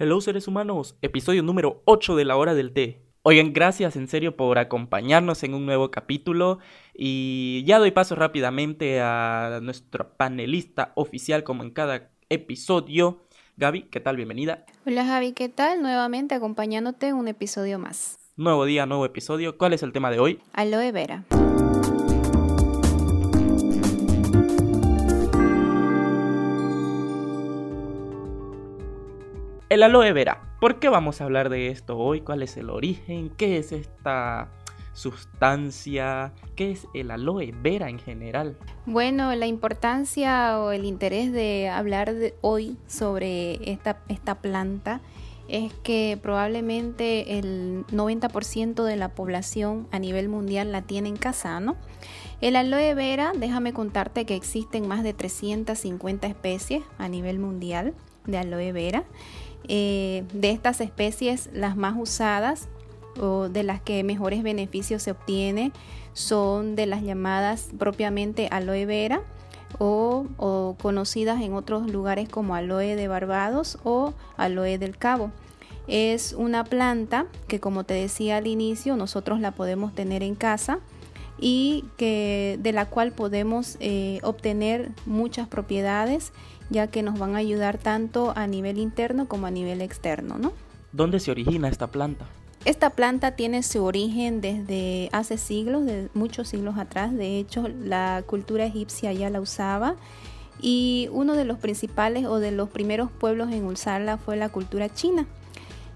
Hello seres humanos, episodio número 8 de la hora del té. Oigan, gracias en serio por acompañarnos en un nuevo capítulo y ya doy paso rápidamente a nuestro panelista oficial como en cada episodio. Gaby, ¿qué tal? Bienvenida. Hola Javi, ¿qué tal? Nuevamente acompañándote en un episodio más. Nuevo día, nuevo episodio. ¿Cuál es el tema de hoy? Aloe vera. El aloe vera. ¿Por qué vamos a hablar de esto hoy? ¿Cuál es el origen? ¿Qué es esta sustancia? ¿Qué es el aloe vera en general? Bueno, la importancia o el interés de hablar de hoy sobre esta, esta planta es que probablemente el 90% de la población a nivel mundial la tiene en casa, ¿no? El aloe vera, déjame contarte que existen más de 350 especies a nivel mundial de aloe vera eh, de estas especies, las más usadas o de las que mejores beneficios se obtiene son de las llamadas propiamente aloe vera o, o, conocidas en otros lugares como aloe de Barbados o aloe del Cabo. Es una planta que como te decía al inicio nosotros la podemos tener en casa y que de la cual podemos eh, obtener muchas propiedades ya que nos van a ayudar tanto a nivel interno como a nivel externo, ¿no? ¿Dónde se origina esta planta? Esta planta tiene su origen desde hace siglos, de muchos siglos atrás. De hecho, la cultura egipcia ya la usaba. Y uno de los principales o de los primeros pueblos en usarla fue la cultura china.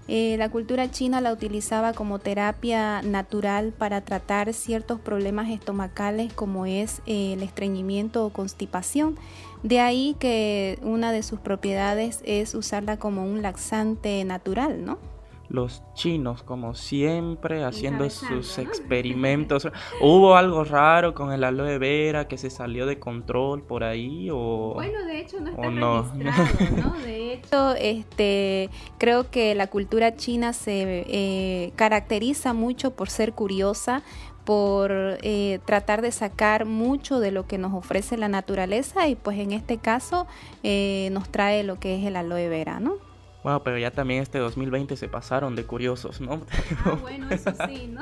Eh, la cultura china la utilizaba como terapia natural para tratar ciertos problemas estomacales como es eh, el estreñimiento o constipación. De ahí que una de sus propiedades es usarla como un laxante natural, ¿no? Los chinos, como siempre, haciendo sus experimentos. ¿Hubo algo raro con el aloe vera que se salió de control por ahí? O, bueno, de hecho no está no? ¿no? De hecho, este, creo que la cultura china se eh, caracteriza mucho por ser curiosa, por eh, tratar de sacar mucho de lo que nos ofrece la naturaleza y pues en este caso eh, nos trae lo que es el aloe vera, ¿no? Bueno, pero ya también este 2020 se pasaron de curiosos, ¿no? Ah, bueno, eso sí, ¿no?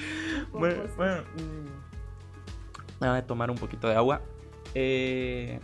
bueno, bueno voy a tomar un poquito de agua. Eh,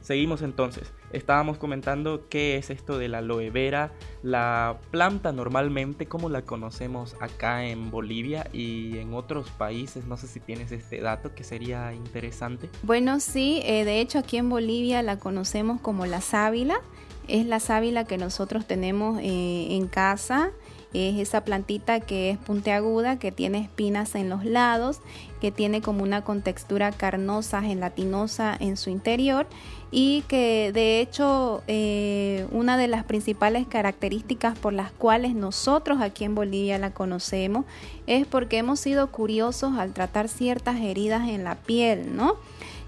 seguimos entonces. Estábamos comentando qué es esto de la aloe vera, la planta normalmente, como la conocemos acá en Bolivia y en otros países. No sé si tienes este dato que sería interesante. Bueno, sí, eh, de hecho aquí en Bolivia la conocemos como la sábila es la sábila que nosotros tenemos eh, en casa. Es esa plantita que es puntiaguda, que tiene espinas en los lados, que tiene como una contextura carnosa, gelatinosa en su interior y que de hecho eh, una de las principales características por las cuales nosotros aquí en Bolivia la conocemos es porque hemos sido curiosos al tratar ciertas heridas en la piel, ¿no?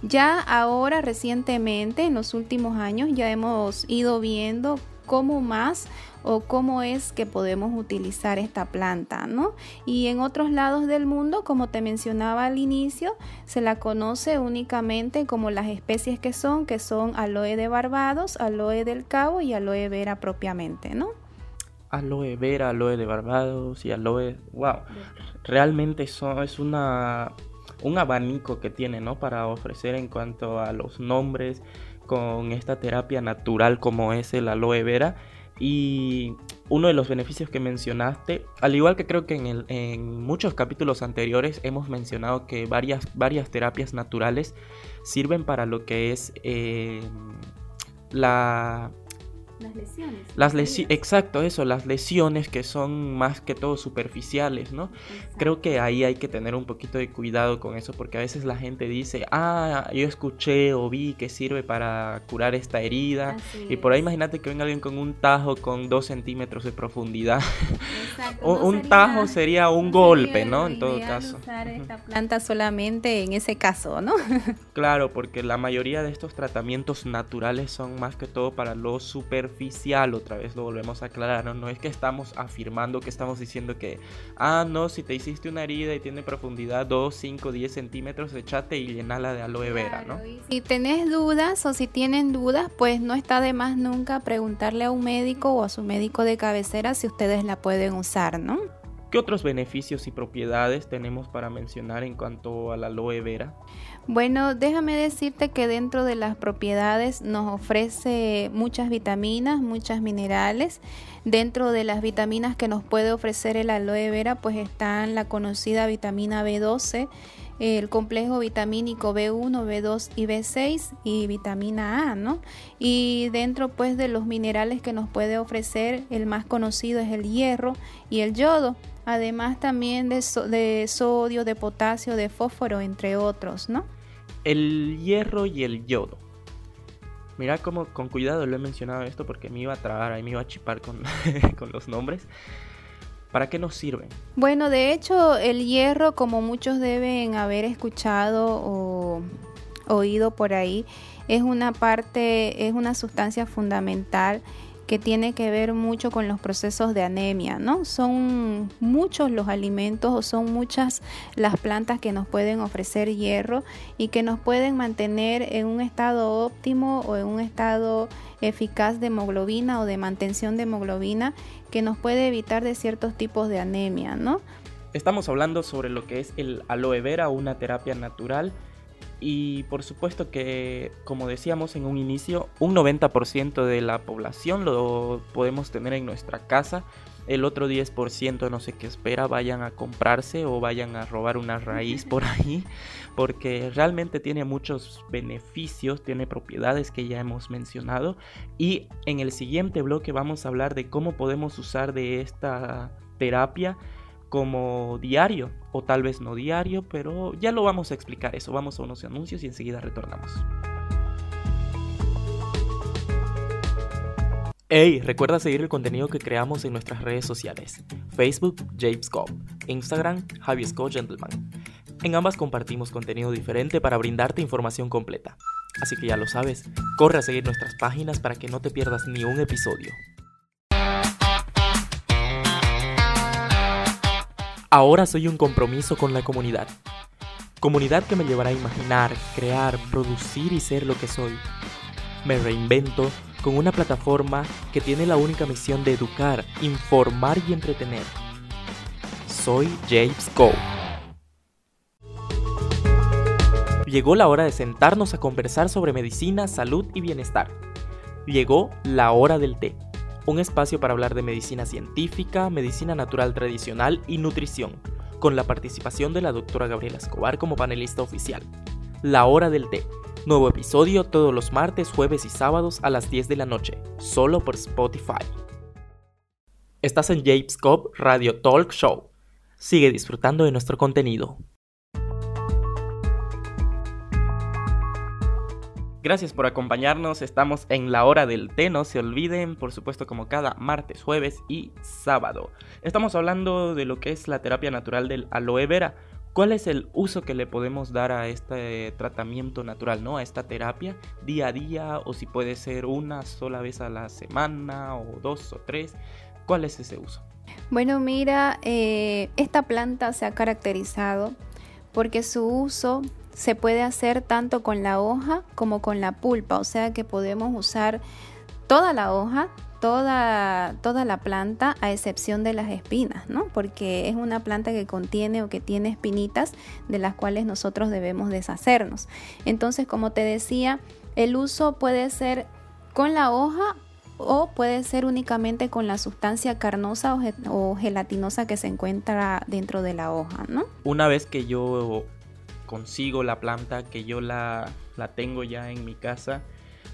Ya ahora recientemente, en los últimos años, ya hemos ido viendo cómo más o cómo es que podemos utilizar esta planta, ¿no? Y en otros lados del mundo, como te mencionaba al inicio, se la conoce únicamente como las especies que son, que son aloe de Barbados, aloe del Cabo y aloe vera propiamente, ¿no? Aloe vera, aloe de Barbados y aloe, wow, realmente eso es una un abanico que tiene, ¿no? Para ofrecer en cuanto a los nombres con esta terapia natural como es el aloe vera. Y uno de los beneficios que mencionaste, al igual que creo que en, en muchos capítulos anteriores hemos mencionado que varias, varias terapias naturales sirven para lo que es eh, la las lesiones. Las exacto, eso, las lesiones que son más que todo superficiales, ¿no? Creo que ahí hay que tener un poquito de cuidado con eso porque a veces la gente dice, ah, yo escuché o vi que sirve para curar esta herida. y por ahí imagínate que venga alguien con un tajo con dos centímetros de profundidad. un tajo sería un golpe, ¿no? En todo caso. Usar esta planta solamente en ese caso, ¿no? claro, porque la mayoría de estos tratamientos naturales son más que todo para los super superficial, otra vez lo volvemos a aclarar, ¿no? no es que estamos afirmando, que estamos diciendo que, ah, no, si te hiciste una herida y tiene profundidad 2, 5, 10 centímetros, echate y llenala de aloe vera, ¿no? Si tenés dudas o si tienen dudas, pues no está de más nunca preguntarle a un médico o a su médico de cabecera si ustedes la pueden usar, ¿no? ¿Qué otros beneficios y propiedades tenemos para mencionar en cuanto a la aloe vera? Bueno, déjame decirte que dentro de las propiedades nos ofrece muchas vitaminas, muchas minerales. Dentro de las vitaminas que nos puede ofrecer el aloe vera, pues están la conocida vitamina B12, el complejo vitamínico B1, B2 y B6 y vitamina A, ¿no? Y dentro pues de los minerales que nos puede ofrecer, el más conocido es el hierro y el yodo además también de, sodio, de potasio, de fósforo, entre otros, ¿no? El hierro y el yodo. Mira cómo con cuidado lo he mencionado esto porque me iba a trabar, ahí me iba a chipar con, con los nombres. ¿Para qué nos sirven? Bueno, de hecho, el hierro, como muchos deben haber escuchado o oído por ahí, es una parte, es una sustancia fundamental que tiene que ver mucho con los procesos de anemia, ¿no? Son muchos los alimentos o son muchas las plantas que nos pueden ofrecer hierro y que nos pueden mantener en un estado óptimo o en un estado eficaz de hemoglobina o de mantención de hemoglobina que nos puede evitar de ciertos tipos de anemia, ¿no? Estamos hablando sobre lo que es el aloe vera, una terapia natural y por supuesto que, como decíamos en un inicio, un 90% de la población lo podemos tener en nuestra casa. El otro 10% no sé qué espera, vayan a comprarse o vayan a robar una raíz por ahí, porque realmente tiene muchos beneficios, tiene propiedades que ya hemos mencionado. Y en el siguiente bloque vamos a hablar de cómo podemos usar de esta terapia como diario, o tal vez no diario, pero ya lo vamos a explicar eso. Vamos a unos anuncios y enseguida retornamos. Hey, recuerda seguir el contenido que creamos en nuestras redes sociales: Facebook, James Instagram, Javi Scott Gentleman. En ambas compartimos contenido diferente para brindarte información completa. Así que ya lo sabes, corre a seguir nuestras páginas para que no te pierdas ni un episodio. Ahora soy un compromiso con la comunidad. Comunidad que me llevará a imaginar, crear, producir y ser lo que soy. Me reinvento con una plataforma que tiene la única misión de educar, informar y entretener. Soy James Cole. Llegó la hora de sentarnos a conversar sobre medicina, salud y bienestar. Llegó la hora del té un espacio para hablar de medicina científica, medicina natural tradicional y nutrición, con la participación de la doctora Gabriela Escobar como panelista oficial. La hora del té. Nuevo episodio todos los martes, jueves y sábados a las 10 de la noche, solo por Spotify. Estás en James Cobb Radio Talk Show. Sigue disfrutando de nuestro contenido. Gracias por acompañarnos, estamos en la hora del té, no se olviden, por supuesto como cada martes, jueves y sábado. Estamos hablando de lo que es la terapia natural del aloe vera. ¿Cuál es el uso que le podemos dar a este tratamiento natural, ¿no? A esta terapia día a día o si puede ser una sola vez a la semana o dos o tres. ¿Cuál es ese uso? Bueno, mira, eh, esta planta se ha caracterizado porque su uso se puede hacer tanto con la hoja como con la pulpa, o sea que podemos usar toda la hoja, toda, toda la planta a excepción de las espinas, ¿no? Porque es una planta que contiene o que tiene espinitas de las cuales nosotros debemos deshacernos. Entonces, como te decía, el uso puede ser con la hoja o puede ser únicamente con la sustancia carnosa o, gelatinosa que se encuentra dentro de la hoja, ¿no? Una vez que yo consigo la planta, que yo la, la tengo ya en mi casa,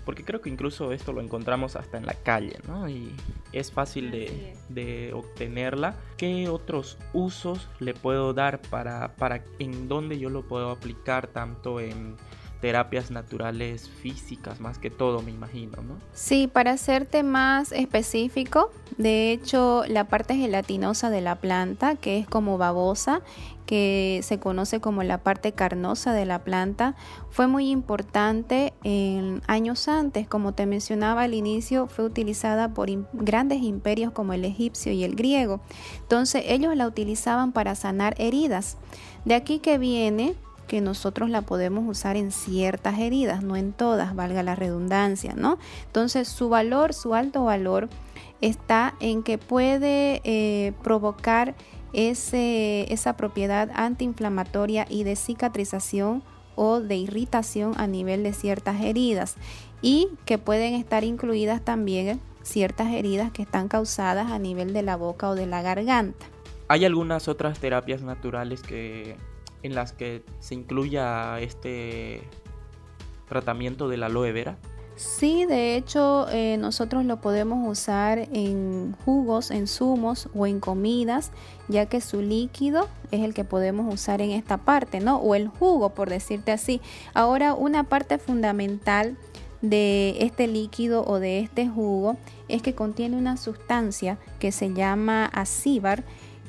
porque creo que incluso esto lo encontramos hasta en la calle, ¿no? Y es fácil de, de, obtenerla. ¿Qué otros usos le puedo dar para, para en dónde yo lo puedo aplicar tanto en terapias naturales físicas más que todo, me imagino, ¿no? Sí, para hacerte más específico, de hecho, la parte gelatinosa de la planta, que es como babosa, que se conoce como la parte carnosa de la planta, fue muy importante en años antes, como te mencionaba al inicio, fue utilizada por grandes imperios como el egipcio y el griego. Entonces, ellos la utilizaban para sanar heridas. De aquí que viene que nosotros la podemos usar en ciertas heridas, no en todas, valga la redundancia, ¿no? Entonces su valor, su alto valor está en que puede eh, provocar ese, esa propiedad antiinflamatoria y de cicatrización o de irritación a nivel de ciertas heridas y que pueden estar incluidas también ciertas heridas que están causadas a nivel de la boca o de la garganta. Hay algunas otras terapias naturales que en las que se incluya este tratamiento del aloe vera? Sí, de hecho eh, nosotros lo podemos usar en jugos, en zumos o en comidas, ya que su líquido es el que podemos usar en esta parte, ¿no? O el jugo, por decirte así. Ahora, una parte fundamental de este líquido o de este jugo es que contiene una sustancia que se llama acíbar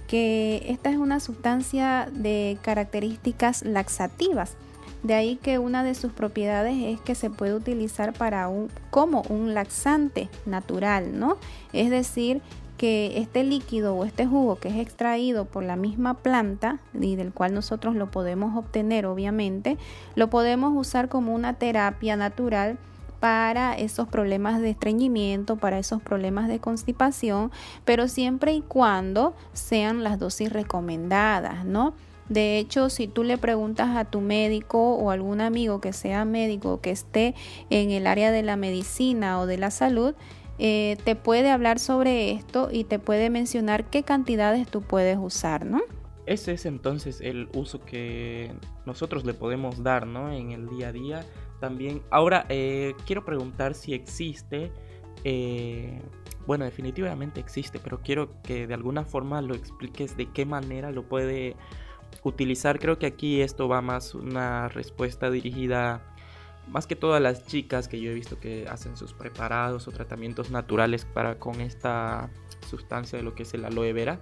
que esta es una sustancia de características laxativas. De ahí que una de sus propiedades es que se puede utilizar para un, como un laxante natural, ¿no? Es decir, que este líquido o este jugo que es extraído por la misma planta y del cual nosotros lo podemos obtener obviamente, lo podemos usar como una terapia natural para esos problemas de estreñimiento, para esos problemas de constipación, pero siempre y cuando sean las dosis recomendadas, ¿no? De hecho, si tú le preguntas a tu médico o algún amigo que sea médico que esté en el área de la medicina o de la salud, eh, te puede hablar sobre esto y te puede mencionar qué cantidades tú puedes usar, ¿no? Ese es entonces el uso que nosotros le podemos dar, ¿no? En el día a día también. Ahora, eh, quiero preguntar si existe, eh, bueno, definitivamente existe, pero quiero que de alguna forma lo expliques de qué manera lo puede utilizar. Creo que aquí esto va más una respuesta dirigida más que todas las chicas que yo he visto que hacen sus preparados o tratamientos naturales para con esta sustancia de lo que es el aloe vera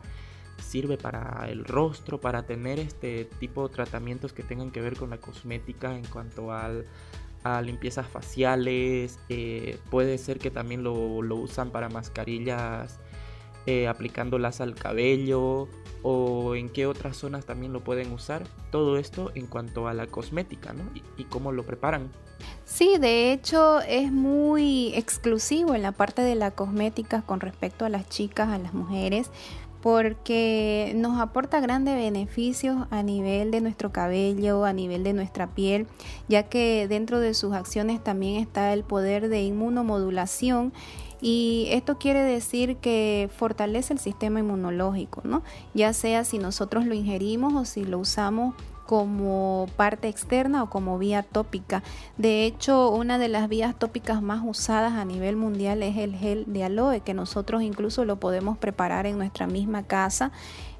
sirve para el rostro, para tener este tipo de tratamientos que tengan que ver con la cosmética en cuanto al, a limpiezas faciales, eh, puede ser que también lo, usan para mascarillas eh, aplicándolas al cabello o en qué otras zonas también lo pueden usar. Todo esto en cuanto a la cosmética ¿no? y cómo lo preparan. Sí, de hecho es muy exclusivo en la parte de la cosmética con respecto a las chicas, a las mujeres porque nos aporta grandes beneficios a nivel de nuestro cabello, a nivel de nuestra piel, ya que dentro de sus acciones también está el poder de inmunomodulación y esto quiere decir que fortalece el sistema inmunológico, ¿no? Ya sea si nosotros lo ingerimos o si lo usamos como parte externa o como vía tópica. De hecho, una de las vías tópicas más usadas a nivel mundial es el gel de aloe, que nosotros incluso lo podemos preparar en nuestra misma casa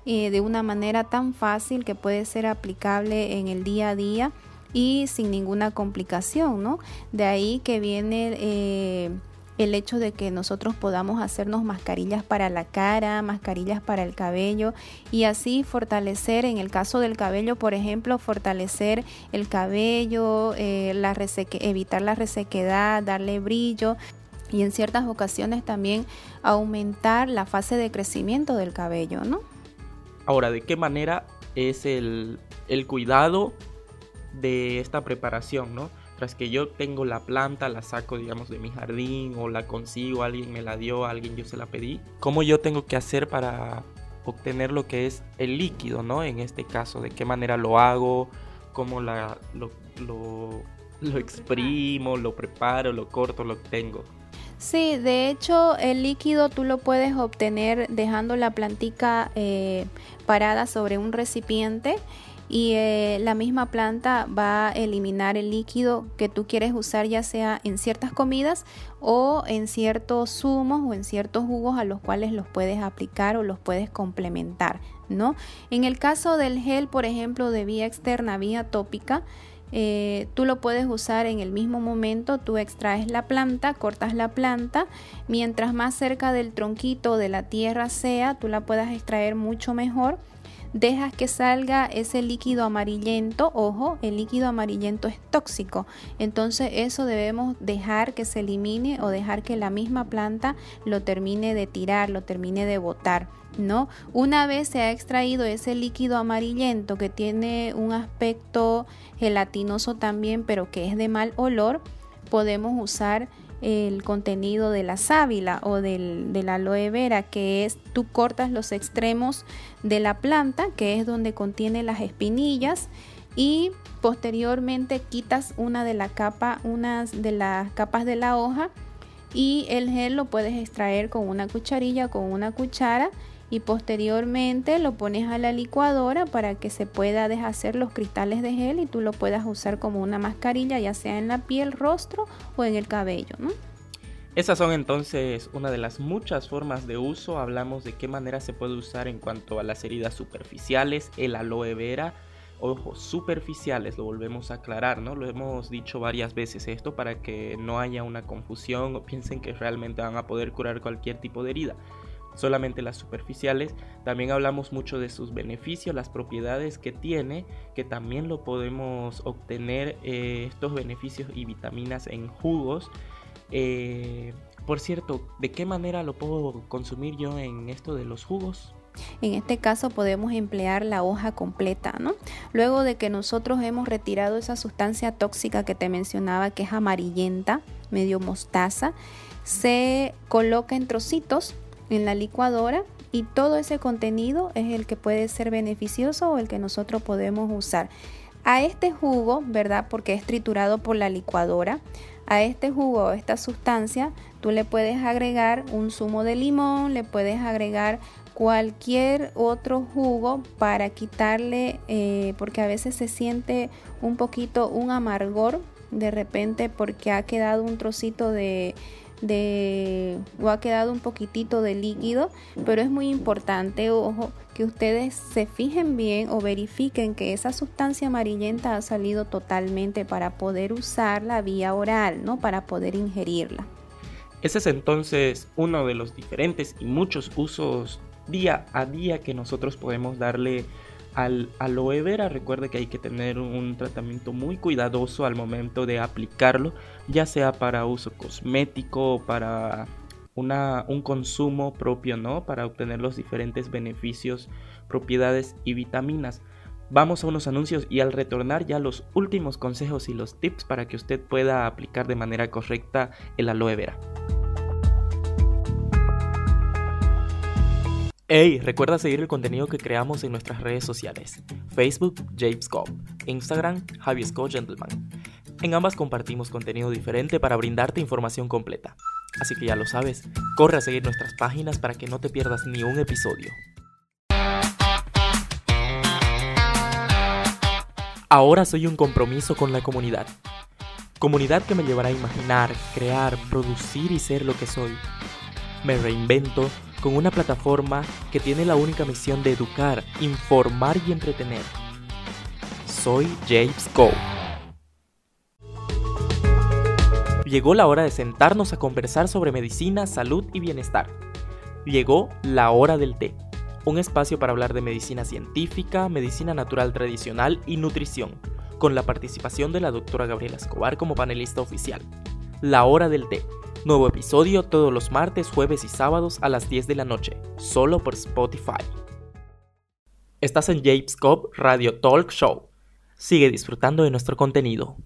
eh, de una manera tan fácil que puede ser aplicable en el día a día y sin ninguna complicación, ¿no? De ahí que viene... Eh, el hecho de que nosotros podamos hacernos mascarillas para la cara, mascarillas para el cabello y así fortalecer, en el caso del cabello, por ejemplo, fortalecer el cabello, eh, evitar la resequedad, darle brillo y en ciertas ocasiones también aumentar la fase de crecimiento del cabello, ¿no? Ahora, ¿de qué manera es el, el cuidado de esta preparación, ¿no? Tras que yo tengo la planta, la saco, digamos, de mi jardín o la consigo, alguien me la dio, alguien yo se la pedí. ¿Cómo yo tengo que hacer para obtener lo que es el líquido, ¿no? En este caso, ¿de qué manera lo hago? ¿Cómo la, lo, lo, exprimo, lo preparo, lo corto, lo tengo? Sí, de hecho el líquido tú lo puedes obtener dejando la plantica eh, parada sobre un recipiente y eh, la misma planta va a eliminar el líquido que tú quieres usar ya sea en ciertas comidas o en ciertos zumos o en ciertos jugos a los cuales los puedes aplicar o los puedes complementar, ¿no? En el caso del gel, por ejemplo, de vía externa, vía tópica, eh, tú lo puedes usar en el mismo momento, tú extraes la planta, cortas la planta, mientras más cerca del tronquito de la tierra sea, tú la puedas extraer mucho mejor dejas que salga ese líquido amarillento, ojo, el líquido amarillento es tóxico, entonces eso debemos dejar que se elimine o dejar que la misma planta lo termine de tirar, lo termine de botar. ¿No? Una vez se ha extraído ese líquido amarillento que tiene un aspecto gelatinoso también, pero que es de mal olor, podemos usar el contenido de la sábila o del, de la aloe vera, que es tú cortas los extremos de la planta, que es donde contiene las espinillas, y posteriormente quitas una de la capa, unas de las capas de la hoja, y el gel lo puedes extraer con una cucharilla, con una cuchara y posteriormente lo pones a la licuadora para que se pueda deshacer los cristales de gel y tú lo puedas usar como una mascarilla ya sea en la piel, rostro o en el cabello. Esas son entonces una de las muchas formas de uso. Hablamos de qué manera se puede usar en cuanto a las heridas superficiales, el aloe vera. Ojo, superficiales, lo volvemos a aclarar, ¿no? Lo hemos dicho varias veces esto para que no haya una confusión o piensen que realmente van a poder curar cualquier tipo de herida solamente las superficiales. También hablamos mucho de sus beneficios, las propiedades que tiene, que también lo podemos obtener eh, estos beneficios y vitaminas en jugos. Eh, por cierto, ¿de qué manera lo puedo consumir yo en esto de los jugos? En este caso podemos emplear la hoja completa, ¿no? Luego de que nosotros hemos retirado esa sustancia tóxica que te mencionaba que es amarillenta, medio mostaza, se coloca en trocitos en la licuadora y todo ese contenido es el que puede ser beneficioso o el que nosotros podemos usar. A este jugo, ¿verdad? Porque es triturado por la licuadora. A este jugo o esta sustancia, tú le puedes agregar un zumo de limón, le puedes agregar cualquier otro jugo para quitarle, eh, porque a veces se siente un poquito un amargor de repente porque ha quedado un trocito de de o ha quedado un poquitito de líquido, pero es muy importante, ojo, que ustedes se fijen bien o verifiquen que esa sustancia amarillenta ha salido totalmente para poder usarla vía oral, ¿no? Para poder ingerirla. Ese es entonces uno de los diferentes y muchos usos día a día que nosotros podemos darle al aloe vera recuerde que hay que tener un tratamiento muy cuidadoso al momento de aplicarlo, ya sea para uso cosmético o para una, un consumo propio, ¿no? Para obtener los diferentes beneficios, propiedades y vitaminas. Vamos a unos anuncios y al retornar ya los últimos consejos y los tips para que usted pueda aplicar de manera correcta el aloe vera. Hey, recuerda seguir el contenido que creamos en nuestras redes sociales. Facebook, James Instagram, Javier Scott Gentleman. En ambas compartimos contenido diferente para brindarte información completa. Así que ya lo sabes, corre a seguir nuestras páginas para que no te pierdas ni un episodio. Ahora soy un compromiso con la comunidad. Comunidad que me llevará a imaginar, crear, producir y ser lo que soy. Me reinvento con una plataforma que tiene la única misión de educar, informar y entretener. Soy James Go. Llegó la hora de sentarnos a conversar sobre medicina, salud y bienestar. Llegó la hora del té, un espacio para hablar de medicina científica, medicina natural tradicional y nutrición, con la participación de la doctora Gabriela Escobar como panelista oficial. La hora del té Nuevo episodio todos los martes, jueves y sábados a las 10 de la noche, solo por Spotify. Estás en James Cobb Radio Talk Show. Sigue disfrutando de nuestro contenido.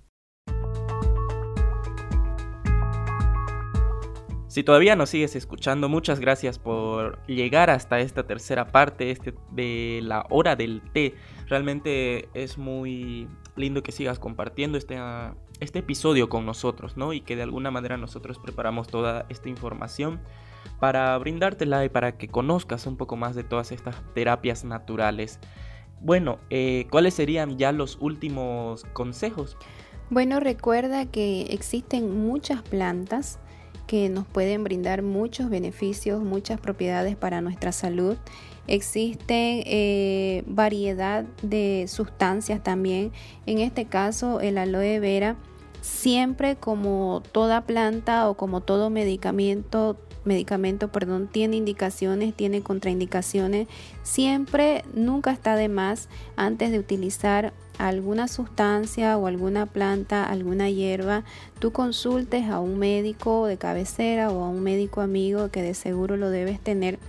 Si todavía nos sigues escuchando, muchas gracias por llegar hasta esta tercera parte este, de la hora del té. Realmente es muy lindo que sigas compartiendo este, este episodio con nosotros, ¿no? Y que de alguna manera nosotros preparamos toda esta información para brindártela y para que conozcas un poco más de todas estas terapias naturales. Bueno, eh, ¿cuáles serían ya los últimos consejos? Bueno, recuerda que existen muchas plantas que nos pueden brindar muchos beneficios, muchas propiedades para nuestra salud Existen eh, variedad de sustancias también. En este caso, el aloe vera, siempre como toda planta o como todo medicamento, medicamento, perdón, tiene indicaciones, tiene contraindicaciones. Siempre, nunca está de más antes de utilizar alguna sustancia o alguna planta, alguna hierba, tú consultes a un médico de cabecera o a un médico amigo que de seguro lo debes tener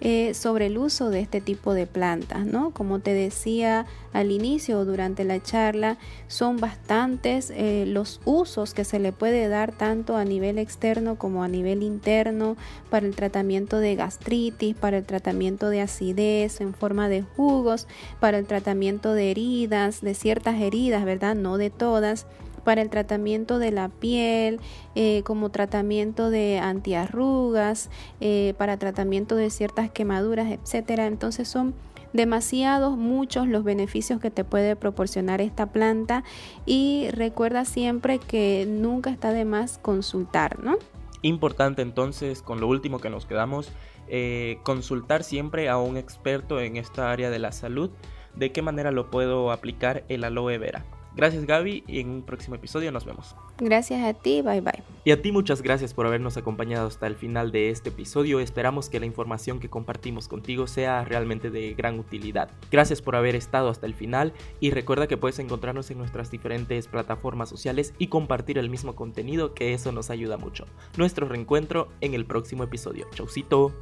eh, sobre el uso de este tipo de plantas, ¿no? Como te decía al inicio o durante la charla, son bastantes eh, los usos que se le puede dar tanto a nivel externo como a nivel interno para el tratamiento de gastritis, para el tratamiento de acidez en forma de jugos, para el tratamiento de heridas, de ciertas heridas, ¿verdad? No de todas para el tratamiento de la piel, eh, como tratamiento de antiarrugas, eh, para tratamiento de ciertas quemaduras, etcétera. Entonces son demasiados, muchos los beneficios que te puede proporcionar esta planta y recuerda siempre que nunca está de más consultar, ¿no? Importante entonces, con lo último que nos quedamos, eh, consultar siempre a un experto en esta área de la salud, de qué manera lo puedo aplicar el aloe vera. Gracias Gaby y en un próximo episodio nos vemos. Gracias a ti, bye bye. Y a ti muchas gracias por habernos acompañado hasta el final de este episodio. Esperamos que la información que compartimos contigo sea realmente de gran utilidad. Gracias por haber estado hasta el final y recuerda que puedes encontrarnos en nuestras diferentes plataformas sociales y compartir el mismo contenido que eso nos ayuda mucho. Nuestro reencuentro en el próximo episodio. Chaucito.